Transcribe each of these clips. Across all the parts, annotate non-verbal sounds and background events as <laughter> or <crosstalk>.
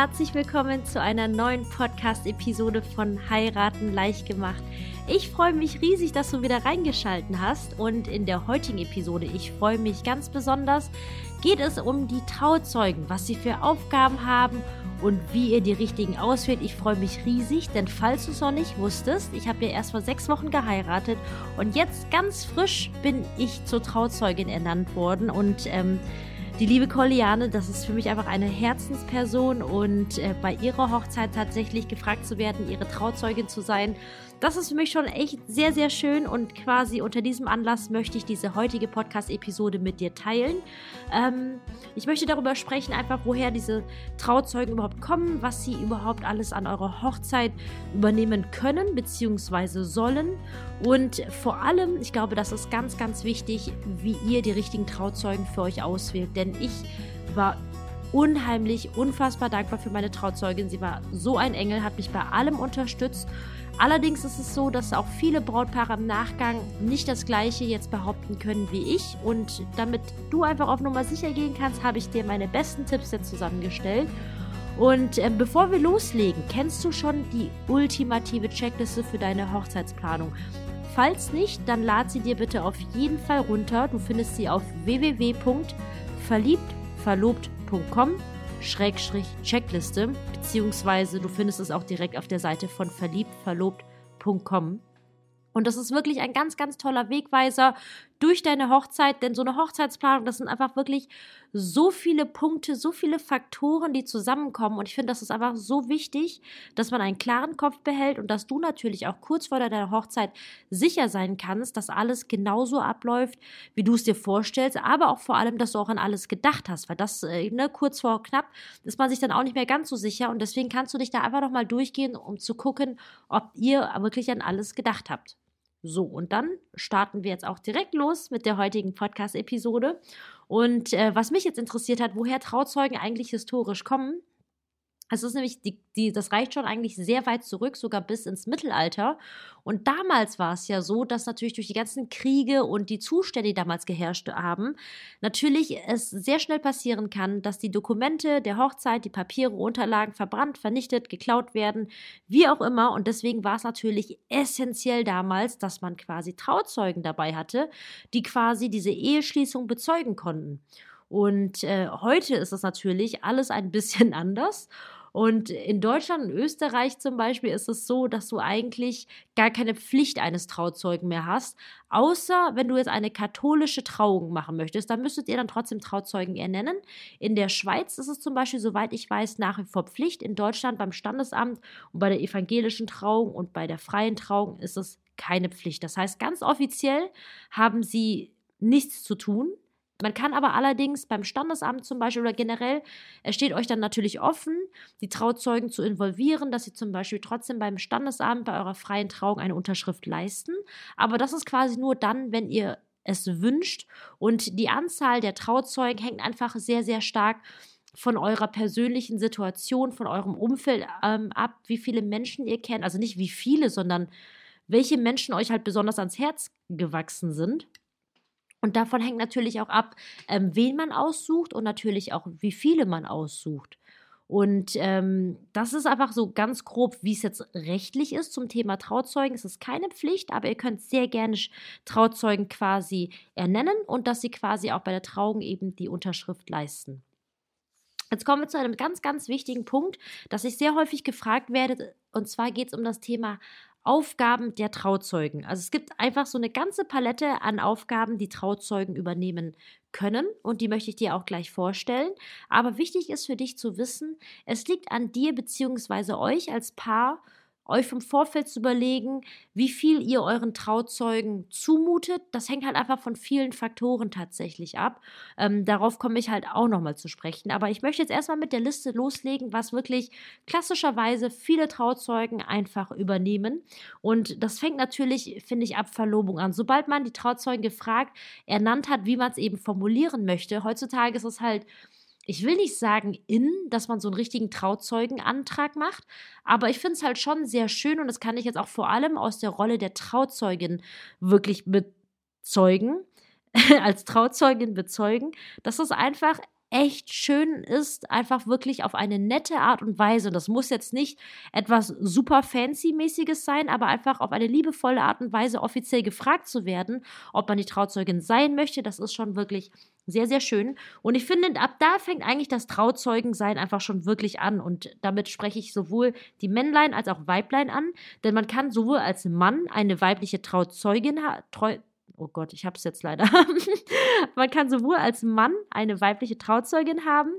herzlich willkommen zu einer neuen Podcast-Episode von Heiraten leicht gemacht. Ich freue mich riesig, dass du wieder reingeschalten hast und in der heutigen Episode, ich freue mich ganz besonders, geht es um die Trauzeugen, was sie für Aufgaben haben und wie ihr die richtigen auswählt. Ich freue mich riesig, denn falls du es noch nicht wusstest, ich habe ja erst vor sechs Wochen geheiratet und jetzt ganz frisch bin ich zur Trauzeugin ernannt worden und ähm, die liebe Colliane, das ist für mich einfach eine Herzensperson und äh, bei ihrer Hochzeit tatsächlich gefragt zu werden, ihre Trauzeugin zu sein, das ist für mich schon echt sehr, sehr schön und quasi unter diesem Anlass möchte ich diese heutige Podcast-Episode mit dir teilen. Ähm, ich möchte darüber sprechen, einfach woher diese Trauzeugen überhaupt kommen, was sie überhaupt alles an eurer Hochzeit übernehmen können bzw. sollen und vor allem, ich glaube, das ist ganz, ganz wichtig, wie ihr die richtigen Trauzeugen für euch auswählt, denn ich war unheimlich, unfassbar dankbar für meine Trauzeugin. Sie war so ein Engel, hat mich bei allem unterstützt Allerdings ist es so, dass auch viele Brautpaare im Nachgang nicht das gleiche jetzt behaupten können wie ich. Und damit du einfach auf Nummer sicher gehen kannst, habe ich dir meine besten Tipps jetzt zusammengestellt. Und äh, bevor wir loslegen, kennst du schon die ultimative Checkliste für deine Hochzeitsplanung? Falls nicht, dann lad sie dir bitte auf jeden Fall runter. Du findest sie auf www.verliebtverlobt.com Schrägstrich Checkliste, beziehungsweise du findest es auch direkt auf der Seite von verliebtverlobt.com. Und das ist wirklich ein ganz, ganz toller Wegweiser durch deine Hochzeit, denn so eine Hochzeitsplanung, das sind einfach wirklich so viele Punkte, so viele Faktoren, die zusammenkommen. Und ich finde, das ist einfach so wichtig, dass man einen klaren Kopf behält und dass du natürlich auch kurz vor deiner Hochzeit sicher sein kannst, dass alles genauso abläuft, wie du es dir vorstellst, aber auch vor allem, dass du auch an alles gedacht hast, weil das, äh, ne, kurz vor knapp, ist man sich dann auch nicht mehr ganz so sicher und deswegen kannst du dich da einfach nochmal durchgehen, um zu gucken, ob ihr wirklich an alles gedacht habt. So, und dann starten wir jetzt auch direkt los mit der heutigen Podcast-Episode. Und äh, was mich jetzt interessiert hat, woher Trauzeugen eigentlich historisch kommen, es ist nämlich, die, die, das reicht schon eigentlich sehr weit zurück, sogar bis ins Mittelalter. Und damals war es ja so, dass natürlich durch die ganzen Kriege und die Zustände, die damals geherrscht haben, natürlich es sehr schnell passieren kann, dass die Dokumente der Hochzeit, die Papiere, Unterlagen verbrannt, vernichtet, geklaut werden, wie auch immer. Und deswegen war es natürlich essentiell damals, dass man quasi Trauzeugen dabei hatte, die quasi diese Eheschließung bezeugen konnten. Und äh, heute ist es natürlich alles ein bisschen <laughs> anders. Und in Deutschland und Österreich zum Beispiel ist es so, dass du eigentlich gar keine Pflicht eines Trauzeugen mehr hast, außer wenn du jetzt eine katholische Trauung machen möchtest, dann müsstet ihr dann trotzdem Trauzeugen ernennen. In der Schweiz ist es zum Beispiel, soweit ich weiß, nach wie vor Pflicht. In Deutschland beim Standesamt und bei der evangelischen Trauung und bei der freien Trauung ist es keine Pflicht. Das heißt, ganz offiziell haben sie nichts zu tun. Man kann aber allerdings beim Standesamt zum Beispiel oder generell, es steht euch dann natürlich offen, die Trauzeugen zu involvieren, dass sie zum Beispiel trotzdem beim Standesamt bei eurer freien Trauung eine Unterschrift leisten. Aber das ist quasi nur dann, wenn ihr es wünscht. Und die Anzahl der Trauzeugen hängt einfach sehr, sehr stark von eurer persönlichen Situation, von eurem Umfeld ähm, ab, wie viele Menschen ihr kennt. Also nicht wie viele, sondern welche Menschen euch halt besonders ans Herz gewachsen sind. Und davon hängt natürlich auch ab, ähm, wen man aussucht und natürlich auch, wie viele man aussucht. Und ähm, das ist einfach so ganz grob, wie es jetzt rechtlich ist zum Thema Trauzeugen. Es ist keine Pflicht, aber ihr könnt sehr gerne Trauzeugen quasi ernennen und dass sie quasi auch bei der Trauung eben die Unterschrift leisten. Jetzt kommen wir zu einem ganz, ganz wichtigen Punkt, dass ich sehr häufig gefragt werde. Und zwar geht es um das Thema Aufgaben der Trauzeugen. Also es gibt einfach so eine ganze Palette an Aufgaben, die Trauzeugen übernehmen können und die möchte ich dir auch gleich vorstellen. Aber wichtig ist für dich zu wissen, es liegt an dir bzw. euch als Paar euch vom Vorfeld zu überlegen, wie viel ihr euren Trauzeugen zumutet. Das hängt halt einfach von vielen Faktoren tatsächlich ab. Ähm, darauf komme ich halt auch nochmal zu sprechen. Aber ich möchte jetzt erstmal mit der Liste loslegen, was wirklich klassischerweise viele Trauzeugen einfach übernehmen. Und das fängt natürlich, finde ich, ab Verlobung an. Sobald man die Trauzeugen gefragt, ernannt hat, wie man es eben formulieren möchte. Heutzutage ist es halt ich will nicht sagen in, dass man so einen richtigen Trauzeugenantrag macht, aber ich finde es halt schon sehr schön und das kann ich jetzt auch vor allem aus der Rolle der Trauzeugin wirklich bezeugen, <laughs> als Trauzeugin bezeugen, dass es einfach echt schön ist, einfach wirklich auf eine nette Art und Weise. Und das muss jetzt nicht etwas super fancy-mäßiges sein, aber einfach auf eine liebevolle Art und Weise offiziell gefragt zu werden, ob man die Trauzeugin sein möchte. Das ist schon wirklich sehr, sehr schön. Und ich finde, ab da fängt eigentlich das Trauzeugensein einfach schon wirklich an. Und damit spreche ich sowohl die Männlein als auch Weiblein an. Denn man kann sowohl als Mann eine weibliche Trauzeugin haben. Oh Gott, ich habe es jetzt leider. <laughs> man kann sowohl als Mann eine weibliche Trauzeugin haben,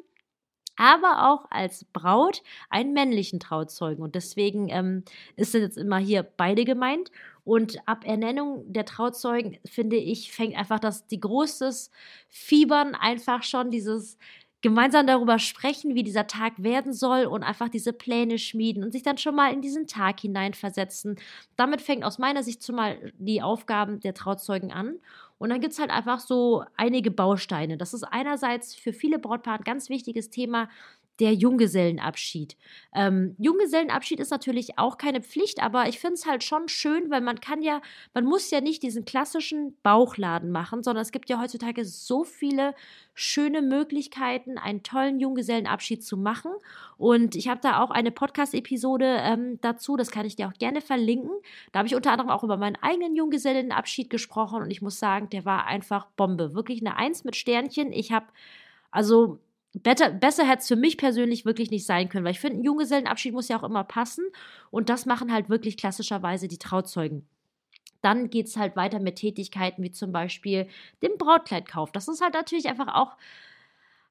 aber auch als Braut einen männlichen Trauzeugen. Und deswegen ähm, ist jetzt immer hier beide gemeint. Und ab Ernennung der Trauzeugen, finde ich, fängt einfach das, die großes Fiebern einfach schon, dieses gemeinsam darüber sprechen, wie dieser Tag werden soll und einfach diese Pläne schmieden und sich dann schon mal in diesen Tag hineinversetzen. Damit fängt aus meiner Sicht schon mal die Aufgaben der Trauzeugen an. Und dann gibt es halt einfach so einige Bausteine. Das ist einerseits für viele Brautpaare ein ganz wichtiges Thema, der Junggesellenabschied. Ähm, Junggesellenabschied ist natürlich auch keine Pflicht, aber ich finde es halt schon schön, weil man kann ja, man muss ja nicht diesen klassischen Bauchladen machen, sondern es gibt ja heutzutage so viele schöne Möglichkeiten, einen tollen Junggesellenabschied zu machen. Und ich habe da auch eine Podcast-Episode ähm, dazu, das kann ich dir auch gerne verlinken. Da habe ich unter anderem auch über meinen eigenen Junggesellenabschied gesprochen und ich muss sagen, der war einfach Bombe. Wirklich eine Eins mit Sternchen. Ich habe, also Better, besser hätte es für mich persönlich wirklich nicht sein können, weil ich finde, ein Junggesellenabschied muss ja auch immer passen und das machen halt wirklich klassischerweise die Trauzeugen. Dann geht es halt weiter mit Tätigkeiten wie zum Beispiel dem Brautkleidkauf. Das ist halt natürlich einfach auch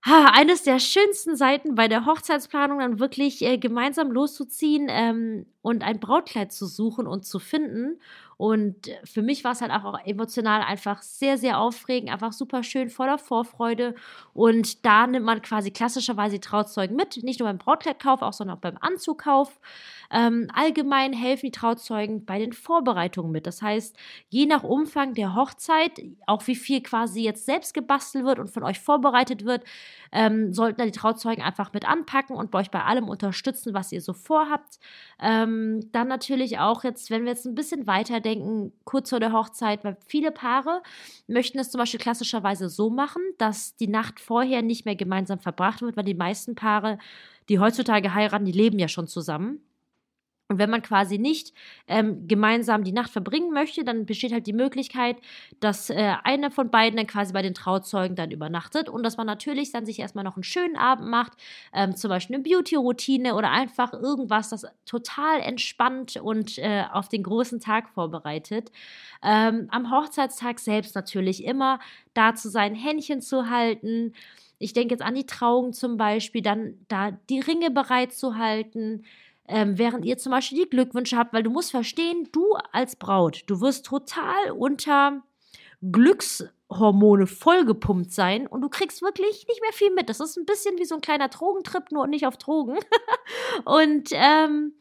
ha, eines der schönsten Seiten bei der Hochzeitsplanung, dann wirklich äh, gemeinsam loszuziehen ähm, und ein Brautkleid zu suchen und zu finden. Und für mich war es halt auch emotional einfach sehr, sehr aufregend, einfach super schön, voller Vorfreude. Und da nimmt man quasi klassischerweise Trauzeugen mit, nicht nur beim Brautkleidkauf, auch sondern auch beim Anzugkauf. Ähm, allgemein helfen die Trauzeugen bei den Vorbereitungen mit. Das heißt, je nach Umfang der Hochzeit, auch wie viel quasi jetzt selbst gebastelt wird und von euch vorbereitet wird, ähm, sollten da die Trauzeugen einfach mit anpacken und bei euch bei allem unterstützen, was ihr so vorhabt. Ähm, dann natürlich auch jetzt, wenn wir jetzt ein bisschen weiterdenken, kurz vor der Hochzeit, weil viele Paare möchten es zum Beispiel klassischerweise so machen, dass die Nacht vorher nicht mehr gemeinsam verbracht wird, weil die meisten Paare, die heutzutage heiraten, die leben ja schon zusammen. Und wenn man quasi nicht ähm, gemeinsam die Nacht verbringen möchte, dann besteht halt die Möglichkeit, dass äh, einer von beiden dann quasi bei den Trauzeugen dann übernachtet und dass man natürlich dann sich erstmal noch einen schönen Abend macht, ähm, zum Beispiel eine Beauty-Routine oder einfach irgendwas, das total entspannt und äh, auf den großen Tag vorbereitet. Ähm, am Hochzeitstag selbst natürlich immer da zu sein, Händchen zu halten. Ich denke jetzt an die Trauung zum Beispiel, dann da die Ringe bereit zu halten ähm, während ihr zum Beispiel die Glückwünsche habt, weil du musst verstehen, du als Braut, du wirst total unter Glückshormone vollgepumpt sein und du kriegst wirklich nicht mehr viel mit. Das ist ein bisschen wie so ein kleiner Drogentrip, nur nicht auf Drogen. <laughs> und ähm,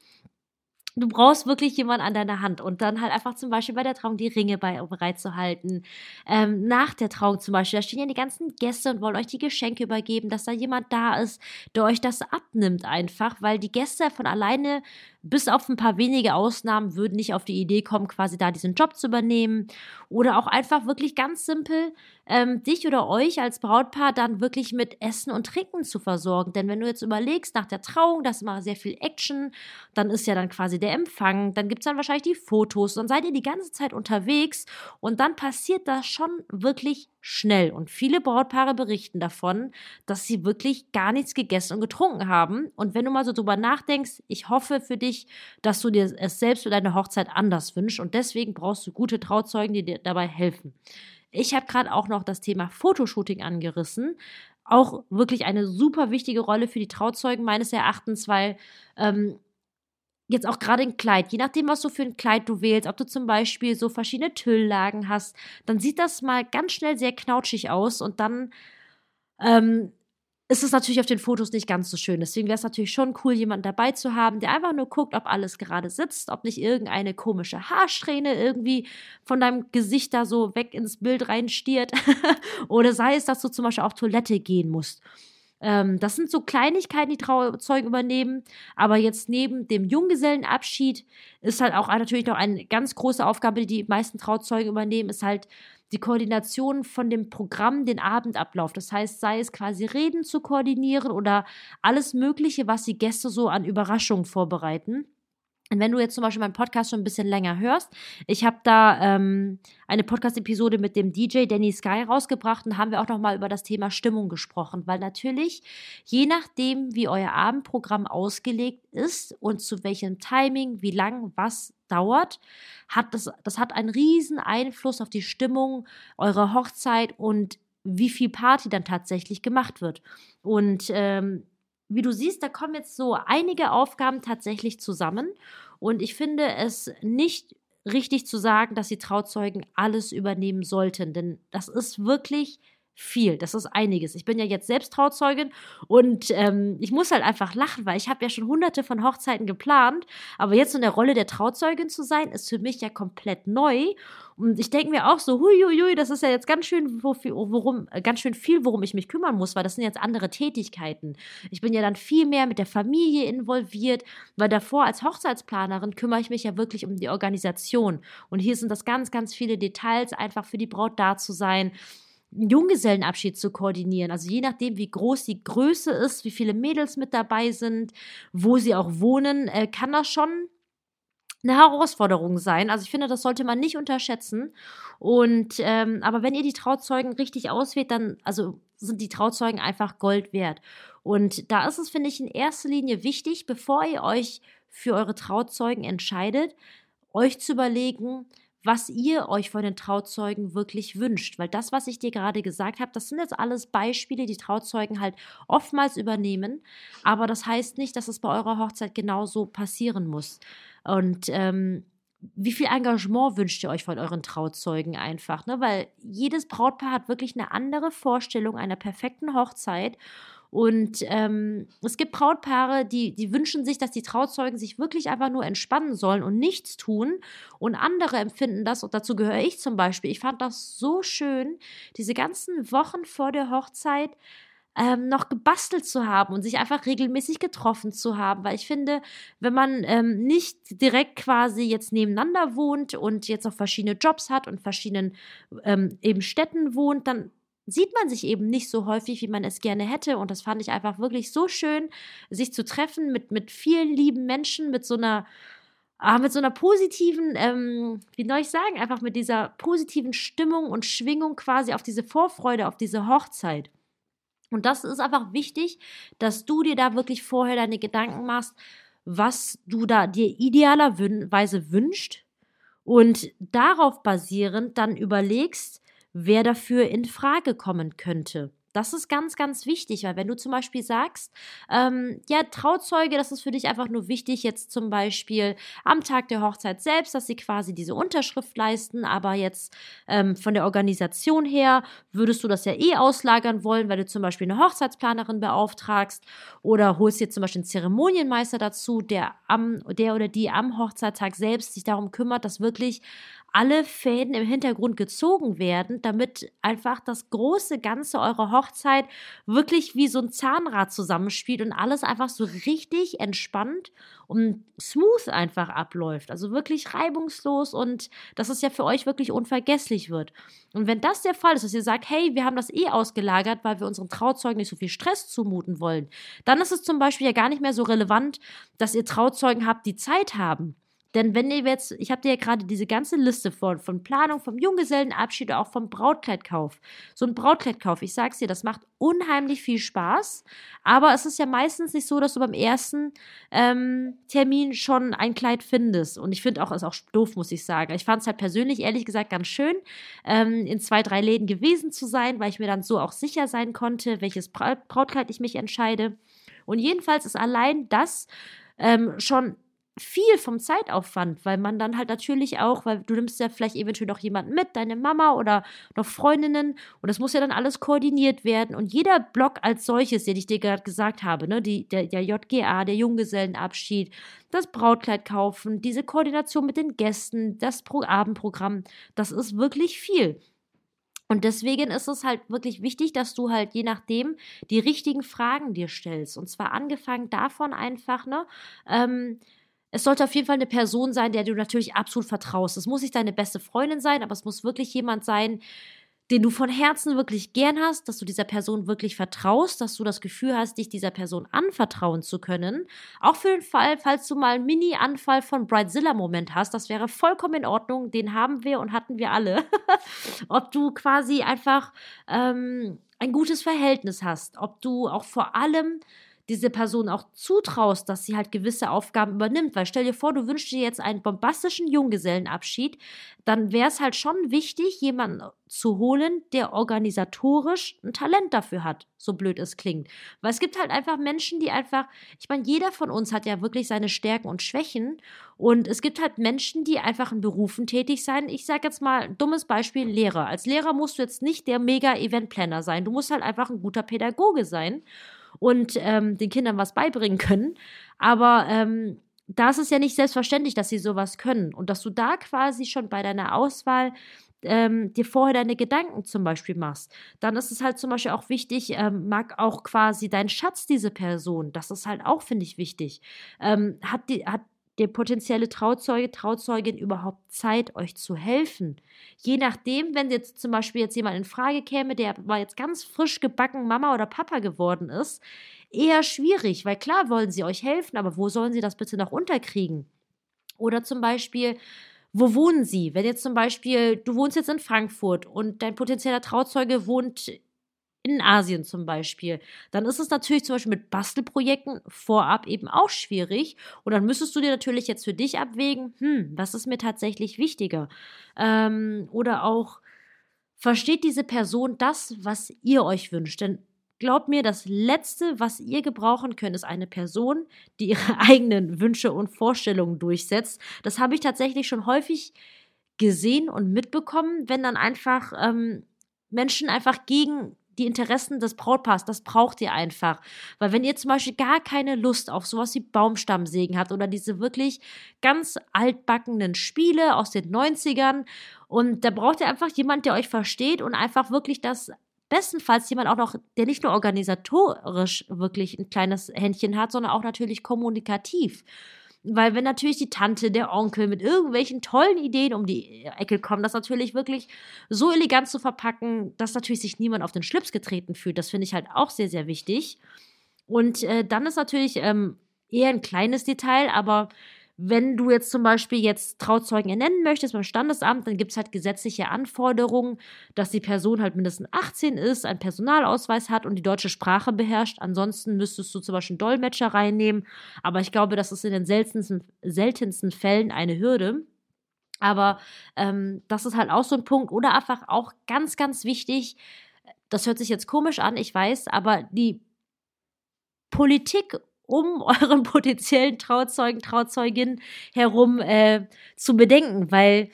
du brauchst wirklich jemanden an deiner Hand und dann halt einfach zum Beispiel bei der Trauung die Ringe bei, bereit zu halten. Ähm, nach der Trauung zum Beispiel, da stehen ja die ganzen Gäste und wollen euch die Geschenke übergeben, dass da jemand da ist, der euch das abnimmt einfach, weil die Gäste von alleine bis auf ein paar wenige Ausnahmen würden nicht auf die Idee kommen, quasi da diesen Job zu übernehmen. Oder auch einfach wirklich ganz simpel ähm, dich oder euch als Brautpaar dann wirklich mit Essen und Trinken zu versorgen. Denn wenn du jetzt überlegst, nach der Trauung, da ist immer sehr viel Action, dann ist ja dann quasi der Empfang, dann gibt es dann wahrscheinlich die Fotos, dann seid ihr die ganze Zeit unterwegs und dann passiert das schon wirklich schnell. Und viele Brautpaare berichten davon, dass sie wirklich gar nichts gegessen und getrunken haben. Und wenn du mal so drüber nachdenkst, ich hoffe für dich, dass du dir es selbst für deine Hochzeit anders wünschst. Und deswegen brauchst du gute Trauzeugen, die dir dabei helfen. Ich habe gerade auch noch das Thema Fotoshooting angerissen. Auch wirklich eine super wichtige Rolle für die Trauzeugen meines Erachtens, weil ähm, jetzt auch gerade ein Kleid, je nachdem, was du für ein Kleid du wählst, ob du zum Beispiel so verschiedene Tülllagen hast, dann sieht das mal ganz schnell sehr knautschig aus und dann ähm, ist es natürlich auf den Fotos nicht ganz so schön. Deswegen wäre es natürlich schon cool, jemanden dabei zu haben, der einfach nur guckt, ob alles gerade sitzt, ob nicht irgendeine komische Haarsträhne irgendwie von deinem Gesicht da so weg ins Bild reinstiert. <laughs> Oder sei es, dass du zum Beispiel auf Toilette gehen musst. Ähm, das sind so Kleinigkeiten, die Trauzeugen übernehmen. Aber jetzt neben dem Junggesellenabschied ist halt auch natürlich noch eine ganz große Aufgabe, die die meisten Trauzeugen übernehmen, ist halt die Koordination von dem Programm, den Abendablauf. Das heißt, sei es quasi Reden zu koordinieren oder alles Mögliche, was die Gäste so an Überraschungen vorbereiten. Und wenn du jetzt zum Beispiel meinen Podcast schon ein bisschen länger hörst, ich habe da ähm, eine Podcast-Episode mit dem DJ Danny Sky rausgebracht und haben wir auch nochmal über das Thema Stimmung gesprochen, weil natürlich, je nachdem, wie euer Abendprogramm ausgelegt ist und zu welchem Timing, wie lang was dauert, hat das, das hat einen riesen Einfluss auf die Stimmung eurer Hochzeit und wie viel Party dann tatsächlich gemacht wird. Und ähm, wie du siehst, da kommen jetzt so einige Aufgaben tatsächlich zusammen. Und ich finde es nicht richtig zu sagen, dass die Trauzeugen alles übernehmen sollten, denn das ist wirklich viel. Das ist einiges. Ich bin ja jetzt selbst Trauzeugin und ähm, ich muss halt einfach lachen, weil ich habe ja schon hunderte von Hochzeiten geplant, aber jetzt in der Rolle der Trauzeugin zu sein, ist für mich ja komplett neu. Und ich denke mir auch so, huiuiui, das ist ja jetzt ganz schön, worum, ganz schön viel, worum ich mich kümmern muss, weil das sind jetzt andere Tätigkeiten. Ich bin ja dann viel mehr mit der Familie involviert, weil davor als Hochzeitsplanerin kümmere ich mich ja wirklich um die Organisation. Und hier sind das ganz, ganz viele Details, einfach für die Braut da zu sein einen Junggesellenabschied zu koordinieren. Also je nachdem, wie groß die Größe ist, wie viele Mädels mit dabei sind, wo sie auch wohnen, äh, kann das schon eine Herausforderung sein. Also ich finde, das sollte man nicht unterschätzen. Und ähm, aber wenn ihr die Trauzeugen richtig auswählt, dann also sind die Trauzeugen einfach Gold wert. Und da ist es, finde ich, in erster Linie wichtig, bevor ihr euch für eure Trauzeugen entscheidet, euch zu überlegen, was ihr euch von den Trauzeugen wirklich wünscht. Weil das, was ich dir gerade gesagt habe, das sind jetzt alles Beispiele, die Trauzeugen halt oftmals übernehmen. Aber das heißt nicht, dass es bei eurer Hochzeit genauso passieren muss. Und ähm, wie viel Engagement wünscht ihr euch von euren Trauzeugen einfach? Ne? Weil jedes Brautpaar hat wirklich eine andere Vorstellung einer perfekten Hochzeit. Und ähm, es gibt Brautpaare, die, die wünschen sich, dass die Trauzeugen sich wirklich einfach nur entspannen sollen und nichts tun. Und andere empfinden das, und dazu gehöre ich zum Beispiel. Ich fand das so schön, diese ganzen Wochen vor der Hochzeit ähm, noch gebastelt zu haben und sich einfach regelmäßig getroffen zu haben. Weil ich finde, wenn man ähm, nicht direkt quasi jetzt nebeneinander wohnt und jetzt auch verschiedene Jobs hat und verschiedenen ähm, eben Städten wohnt, dann sieht man sich eben nicht so häufig, wie man es gerne hätte. Und das fand ich einfach wirklich so schön, sich zu treffen mit, mit vielen lieben Menschen, mit so einer, ah, mit so einer positiven, ähm, wie soll ich sagen, einfach mit dieser positiven Stimmung und Schwingung quasi auf diese Vorfreude, auf diese Hochzeit. Und das ist einfach wichtig, dass du dir da wirklich vorher deine Gedanken machst, was du da dir idealerweise wünscht und darauf basierend dann überlegst, wer dafür in Frage kommen könnte. Das ist ganz, ganz wichtig, weil wenn du zum Beispiel sagst, ähm, ja, Trauzeuge, das ist für dich einfach nur wichtig, jetzt zum Beispiel am Tag der Hochzeit selbst, dass sie quasi diese Unterschrift leisten, aber jetzt ähm, von der Organisation her würdest du das ja eh auslagern wollen, weil du zum Beispiel eine Hochzeitsplanerin beauftragst oder holst dir zum Beispiel einen Zeremonienmeister dazu, der am, der oder die am Hochzeittag selbst sich darum kümmert, dass wirklich alle Fäden im Hintergrund gezogen werden, damit einfach das große Ganze eurer Hochzeit wirklich wie so ein Zahnrad zusammenspielt und alles einfach so richtig entspannt und smooth einfach abläuft. Also wirklich reibungslos und dass es ja für euch wirklich unvergesslich wird. Und wenn das der Fall ist, dass ihr sagt, hey, wir haben das eh ausgelagert, weil wir unseren Trauzeugen nicht so viel Stress zumuten wollen, dann ist es zum Beispiel ja gar nicht mehr so relevant, dass ihr Trauzeugen habt, die Zeit haben. Denn wenn ihr jetzt, ich habe dir ja gerade diese ganze Liste von, von Planung, vom Junggesellenabschied, auch vom Brautkleidkauf. So ein Brautkleidkauf, ich sag's dir, das macht unheimlich viel Spaß. Aber es ist ja meistens nicht so, dass du beim ersten ähm, Termin schon ein Kleid findest. Und ich finde auch, ist auch doof, muss ich sagen. Ich fand es halt persönlich, ehrlich gesagt, ganz schön, ähm, in zwei, drei Läden gewesen zu sein, weil ich mir dann so auch sicher sein konnte, welches Brautkleid ich mich entscheide. Und jedenfalls ist allein das ähm, schon viel vom Zeitaufwand, weil man dann halt natürlich auch, weil du nimmst ja vielleicht eventuell noch jemanden mit, deine Mama oder noch Freundinnen und das muss ja dann alles koordiniert werden und jeder Block als solches, den ich dir gerade gesagt habe, ne, die, der, der JGA, der Junggesellenabschied, das Brautkleid kaufen, diese Koordination mit den Gästen, das Pro Abendprogramm, das ist wirklich viel. Und deswegen ist es halt wirklich wichtig, dass du halt je nachdem die richtigen Fragen dir stellst. Und zwar angefangen davon einfach, ne, ähm, es sollte auf jeden Fall eine Person sein, der du natürlich absolut vertraust. Es muss nicht deine beste Freundin sein, aber es muss wirklich jemand sein, den du von Herzen wirklich gern hast, dass du dieser Person wirklich vertraust, dass du das Gefühl hast, dich dieser Person anvertrauen zu können. Auch für den Fall, falls du mal einen Mini-Anfall von Brightzilla-Moment hast, das wäre vollkommen in Ordnung. Den haben wir und hatten wir alle. <laughs> ob du quasi einfach ähm, ein gutes Verhältnis hast, ob du auch vor allem diese Person auch zutraust, dass sie halt gewisse Aufgaben übernimmt. Weil stell dir vor, du wünschst dir jetzt einen bombastischen Junggesellenabschied, dann wäre es halt schon wichtig, jemanden zu holen, der organisatorisch ein Talent dafür hat, so blöd es klingt. Weil es gibt halt einfach Menschen, die einfach, ich meine, jeder von uns hat ja wirklich seine Stärken und Schwächen und es gibt halt Menschen, die einfach in Berufen tätig sein. Ich sage jetzt mal, dummes Beispiel, Lehrer. Als Lehrer musst du jetzt nicht der Mega-Event-Planner sein, du musst halt einfach ein guter Pädagoge sein und ähm, den Kindern was beibringen können. Aber ähm, da ist es ja nicht selbstverständlich, dass sie sowas können und dass du da quasi schon bei deiner Auswahl ähm, dir vorher deine Gedanken zum Beispiel machst, dann ist es halt zum Beispiel auch wichtig, ähm, mag auch quasi dein Schatz diese Person. Das ist halt auch, finde ich, wichtig. Ähm, hat, die, hat der potenzielle Trauzeuge, Trauzeugin überhaupt Zeit, euch zu helfen? Je nachdem, wenn jetzt zum Beispiel jetzt jemand in Frage käme, der mal jetzt ganz frisch gebacken Mama oder Papa geworden ist, eher schwierig, weil klar wollen sie euch helfen, aber wo sollen sie das bitte noch unterkriegen? Oder zum Beispiel, wo wohnen sie? Wenn jetzt zum Beispiel, du wohnst jetzt in Frankfurt und dein potenzieller Trauzeuge wohnt in Asien zum Beispiel, dann ist es natürlich zum Beispiel mit Bastelprojekten vorab eben auch schwierig. Und dann müsstest du dir natürlich jetzt für dich abwägen, hm, was ist mir tatsächlich wichtiger? Ähm, oder auch, versteht diese Person das, was ihr euch wünscht? Denn glaubt mir, das Letzte, was ihr gebrauchen könnt, ist eine Person, die ihre <laughs> eigenen Wünsche und Vorstellungen durchsetzt. Das habe ich tatsächlich schon häufig gesehen und mitbekommen, wenn dann einfach ähm, Menschen einfach gegen die Interessen des Brautpaars, das braucht ihr einfach. Weil wenn ihr zum Beispiel gar keine Lust auf sowas wie Baumstammsägen habt oder diese wirklich ganz altbackenen Spiele aus den 90ern und da braucht ihr einfach jemand, der euch versteht und einfach wirklich das bestenfalls jemand auch noch, der nicht nur organisatorisch wirklich ein kleines Händchen hat, sondern auch natürlich kommunikativ. Weil wenn natürlich die Tante, der Onkel mit irgendwelchen tollen Ideen um die Ecke kommen, das natürlich wirklich so elegant zu verpacken, dass natürlich sich niemand auf den Schlips getreten fühlt, das finde ich halt auch sehr, sehr wichtig. Und äh, dann ist natürlich ähm, eher ein kleines Detail, aber wenn du jetzt zum Beispiel jetzt Trauzeugen ernennen möchtest beim Standesamt, dann gibt es halt gesetzliche Anforderungen, dass die Person halt mindestens 18 ist, einen Personalausweis hat und die deutsche Sprache beherrscht. Ansonsten müsstest du zum Beispiel einen Dolmetscher reinnehmen. Aber ich glaube, das ist in den seltensten, seltensten Fällen eine Hürde. Aber ähm, das ist halt auch so ein Punkt. Oder einfach auch ganz, ganz wichtig, das hört sich jetzt komisch an, ich weiß, aber die Politik um <laughs> euren potenziellen Trauzeugen, Trauzeugin herum äh, zu bedenken, weil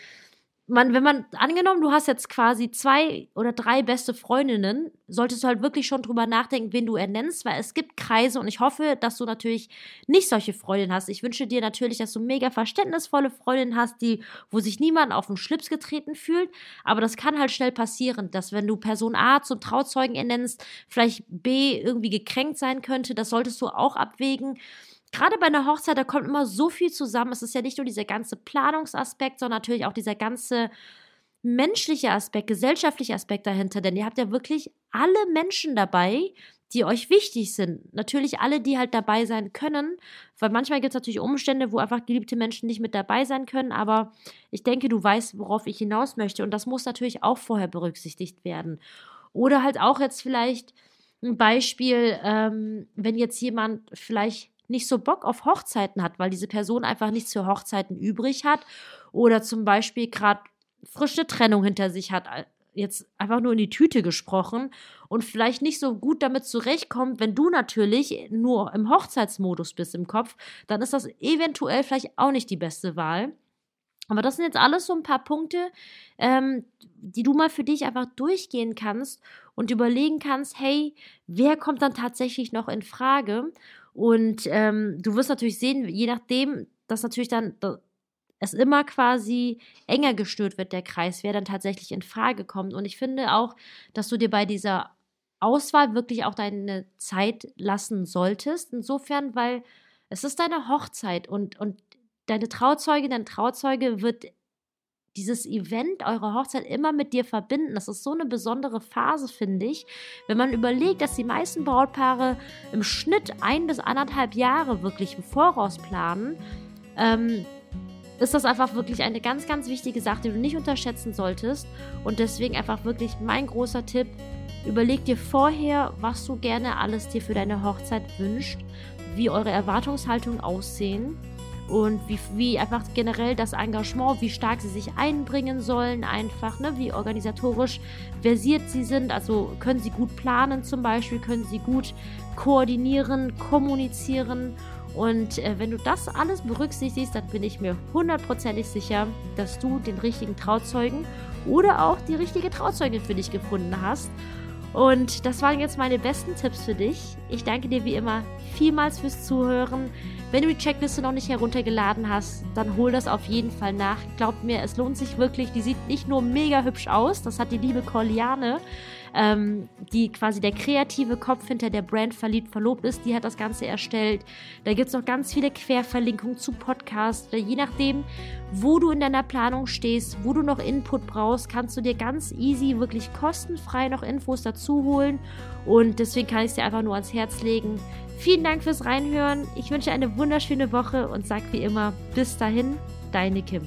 man, wenn man, angenommen, du hast jetzt quasi zwei oder drei beste Freundinnen, solltest du halt wirklich schon drüber nachdenken, wen du ernennst, weil es gibt Kreise und ich hoffe, dass du natürlich nicht solche Freundinnen hast. Ich wünsche dir natürlich, dass du mega verständnisvolle Freundinnen hast, die, wo sich niemand auf den Schlips getreten fühlt, aber das kann halt schnell passieren, dass wenn du Person A zum Trauzeugen ernennst, vielleicht B irgendwie gekränkt sein könnte, das solltest du auch abwägen gerade bei einer Hochzeit, da kommt immer so viel zusammen. Es ist ja nicht nur dieser ganze Planungsaspekt, sondern natürlich auch dieser ganze menschliche Aspekt, gesellschaftliche Aspekt dahinter. Denn ihr habt ja wirklich alle Menschen dabei, die euch wichtig sind. Natürlich alle, die halt dabei sein können, weil manchmal gibt es natürlich Umstände, wo einfach geliebte Menschen nicht mit dabei sein können, aber ich denke, du weißt, worauf ich hinaus möchte und das muss natürlich auch vorher berücksichtigt werden. Oder halt auch jetzt vielleicht ein Beispiel, ähm, wenn jetzt jemand vielleicht nicht so Bock auf Hochzeiten hat, weil diese Person einfach nichts für Hochzeiten übrig hat oder zum Beispiel gerade frische Trennung hinter sich hat, jetzt einfach nur in die Tüte gesprochen und vielleicht nicht so gut damit zurechtkommt, wenn du natürlich nur im Hochzeitsmodus bist im Kopf, dann ist das eventuell vielleicht auch nicht die beste Wahl. Aber das sind jetzt alles so ein paar Punkte, ähm, die du mal für dich einfach durchgehen kannst und überlegen kannst, hey, wer kommt dann tatsächlich noch in Frage? Und ähm, du wirst natürlich sehen, je nachdem, dass natürlich dann es immer quasi enger gestört wird, der Kreis, wer dann tatsächlich in Frage kommt. Und ich finde auch, dass du dir bei dieser Auswahl wirklich auch deine Zeit lassen solltest. Insofern, weil es ist deine Hochzeit und, und deine Trauzeugin, dein Trauzeuge wird dieses Event, eure Hochzeit immer mit dir verbinden. Das ist so eine besondere Phase, finde ich. Wenn man überlegt, dass die meisten Brautpaare im Schnitt ein bis anderthalb Jahre wirklich im Voraus planen, ähm, ist das einfach wirklich eine ganz, ganz wichtige Sache, die du nicht unterschätzen solltest. Und deswegen einfach wirklich mein großer Tipp, überleg dir vorher, was du gerne alles dir für deine Hochzeit wünscht, wie eure Erwartungshaltungen aussehen und wie, wie einfach generell das Engagement, wie stark sie sich einbringen sollen, einfach, ne, wie organisatorisch versiert sie sind. Also können sie gut planen zum Beispiel, können sie gut koordinieren, kommunizieren. Und äh, wenn du das alles berücksichtigst, dann bin ich mir hundertprozentig sicher, dass du den richtigen Trauzeugen oder auch die richtige Trauzeugin für dich gefunden hast. Und das waren jetzt meine besten Tipps für dich. Ich danke dir wie immer vielmals fürs Zuhören. Wenn du die Checkliste noch nicht heruntergeladen hast, dann hol das auf jeden Fall nach. Glaubt mir, es lohnt sich wirklich. Die sieht nicht nur mega hübsch aus, das hat die liebe Corliane, ähm, die quasi der kreative Kopf hinter der Brand verliebt verlobt ist, die hat das Ganze erstellt. Da gibt es noch ganz viele Querverlinkungen zu Podcasts. Je nachdem, wo du in deiner Planung stehst, wo du noch Input brauchst, kannst du dir ganz easy, wirklich kostenfrei noch Infos dazu holen. Und deswegen kann ich es dir einfach nur ans Herz legen. Vielen Dank fürs Reinhören. Ich wünsche eine wunderschöne Woche und sag wie immer, bis dahin, deine Kim.